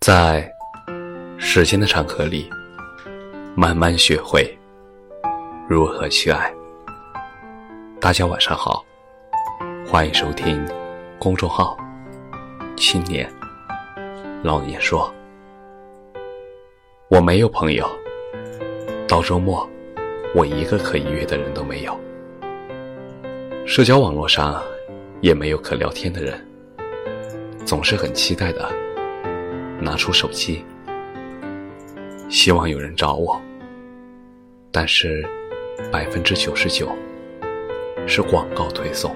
在时间的长河里，慢慢学会如何去爱。大家晚上好，欢迎收听公众号“青年老年说”。我没有朋友，到周末，我一个可以约的人都没有。社交网络上也没有可聊天的人，总是很期待的。拿出手机，希望有人找我，但是百分之九十九是广告推送，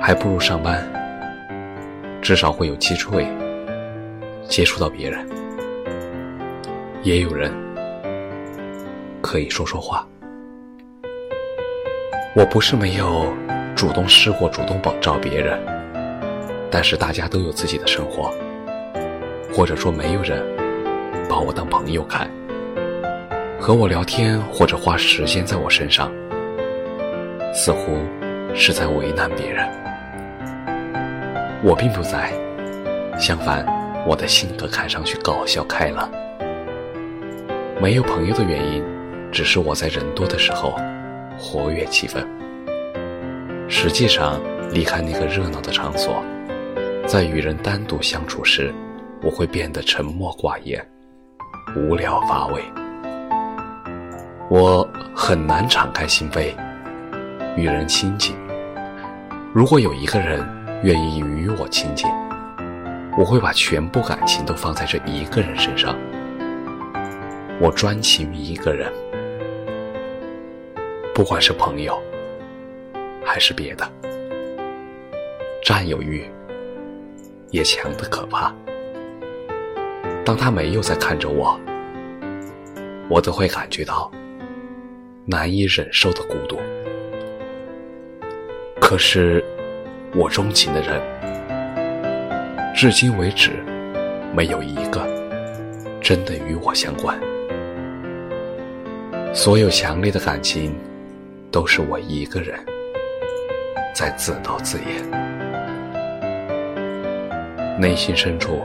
还不如上班，至少会有机会接触到别人，也有人可以说说话。我不是没有主动试过主动找别人，但是大家都有自己的生活。或者说，没有人把我当朋友看，和我聊天或者花时间在我身上，似乎是在为难别人。我并不在，相反，我的性格看上去搞笑开朗。没有朋友的原因，只是我在人多的时候活跃气氛。实际上，离开那个热闹的场所，在与人单独相处时。我会变得沉默寡言、无聊乏味。我很难敞开心扉，与人亲近。如果有一个人愿意与我亲近，我会把全部感情都放在这一个人身上。我专情于一个人，不管是朋友还是别的，占有欲也强得可怕。当他没有在看着我，我都会感觉到难以忍受的孤独。可是，我钟情的人，至今为止没有一个真的与我相关。所有强烈的感情，都是我一个人在自导自演，内心深处。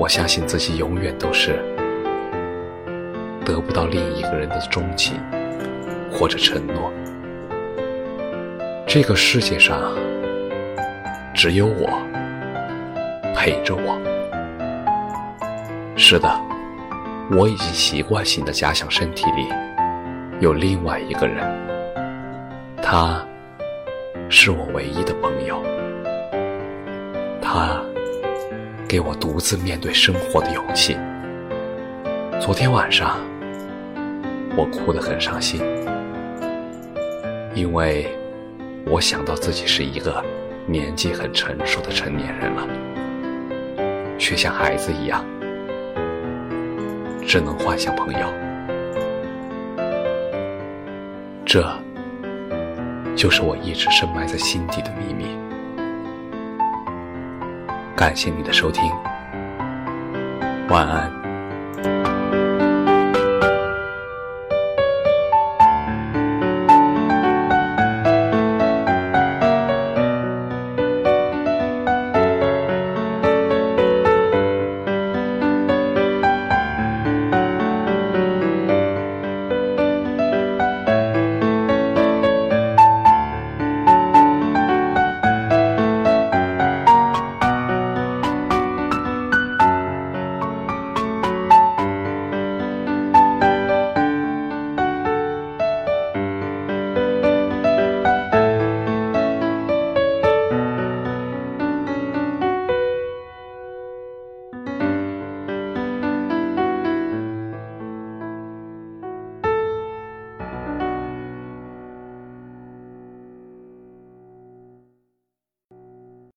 我相信自己永远都是得不到另一个人的钟情或者承诺。这个世界上只有我陪着我。是的，我已经习惯性的假想身体里有另外一个人，他是我唯一的朋友，他。给我独自面对生活的勇气。昨天晚上，我哭得很伤心，因为我想到自己是一个年纪很成熟的成年人了，却像孩子一样，只能幻想朋友。这，就是我一直深埋在心底的秘密。感谢你的收听，晚安。